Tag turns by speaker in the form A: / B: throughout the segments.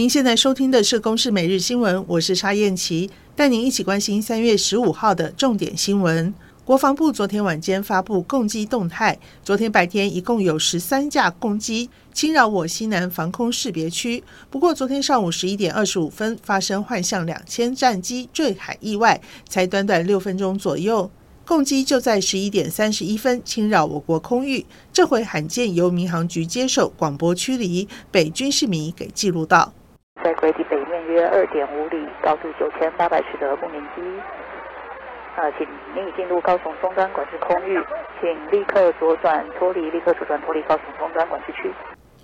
A: 您现在收听的是《公视每日新闻》，我是沙燕琪，带您一起关心三月十五号的重点新闻。国防部昨天晚间发布共机动态，昨天白天一共有十三架共机侵扰我西南防空识别区。不过，昨天上午十一点二十五分发生幻象两千战机坠海意外，才短短六分钟左右，共机就在十一点三十一分侵扰我国空域。这回罕见由民航局接手广播驱离，被军事迷给记录到。
B: 约二点五里，高度九千八百尺的不明机。呃，请您已进入高雄终端管制空域，请立刻左转脱离，立刻左转脱离高雄终端管制区。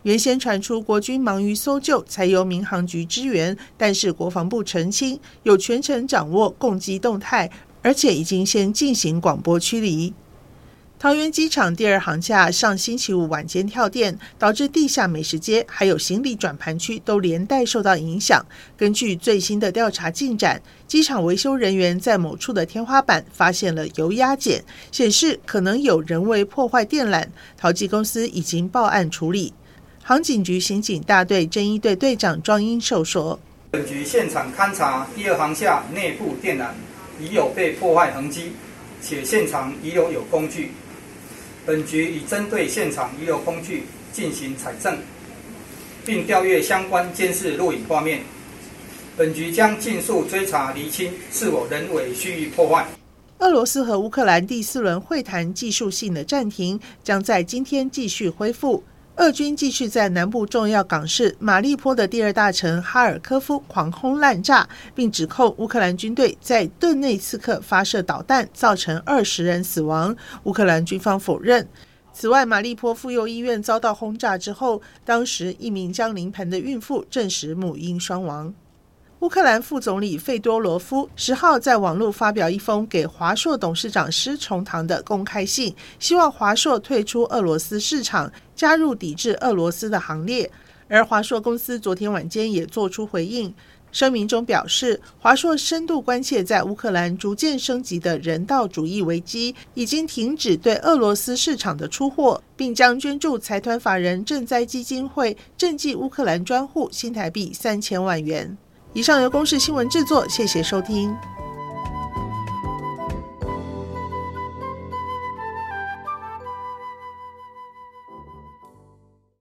A: 原先传出国军忙于搜救，才由民航局支援，但是国防部澄清，有全程掌握共机动态，而且已经先进行广播驱离。桃园机场第二航厦上星期五晚间跳电，导致地下美食街还有行李转盘区都连带受到影响。根据最新的调查进展，机场维修人员在某处的天花板发现了油压剪，显示可能有人为破坏电缆。桃机公司已经报案处理。航警局刑警大队侦一队队长庄英寿说：“
C: 本局现场勘查第二航厦内部电缆已有被破坏痕迹，且现场已有有工具。”本局已针对现场遗留工具进行采证，并调阅相关监视录影画面。本局将尽速追查厘清是否人为蓄意破坏。
A: 俄罗斯和乌克兰第四轮会谈技术性的暂停，将在今天继续恢复。俄军继续在南部重要港市马利坡的第二大城哈尔科夫狂轰滥炸，并指控乌克兰军队在顿内刺客发射导弹，造成二十人死亡。乌克兰军方否认。此外，马利坡妇幼医院遭到轰炸之后，当时一名将临盆的孕妇证实母婴双亡。乌克兰副总理费多罗夫十号在网络发表一封给华硕董事长施崇棠的公开信，希望华硕退出俄罗斯市场，加入抵制俄罗斯的行列。而华硕公司昨天晚间也做出回应，声明中表示，华硕深度关切在乌克兰逐渐升级的人道主义危机，已经停止对俄罗斯市场的出货，并将捐助财团法人赈灾基金会赈济乌克兰专户新台币三千万元。以上由公视新闻制作，谢谢收听。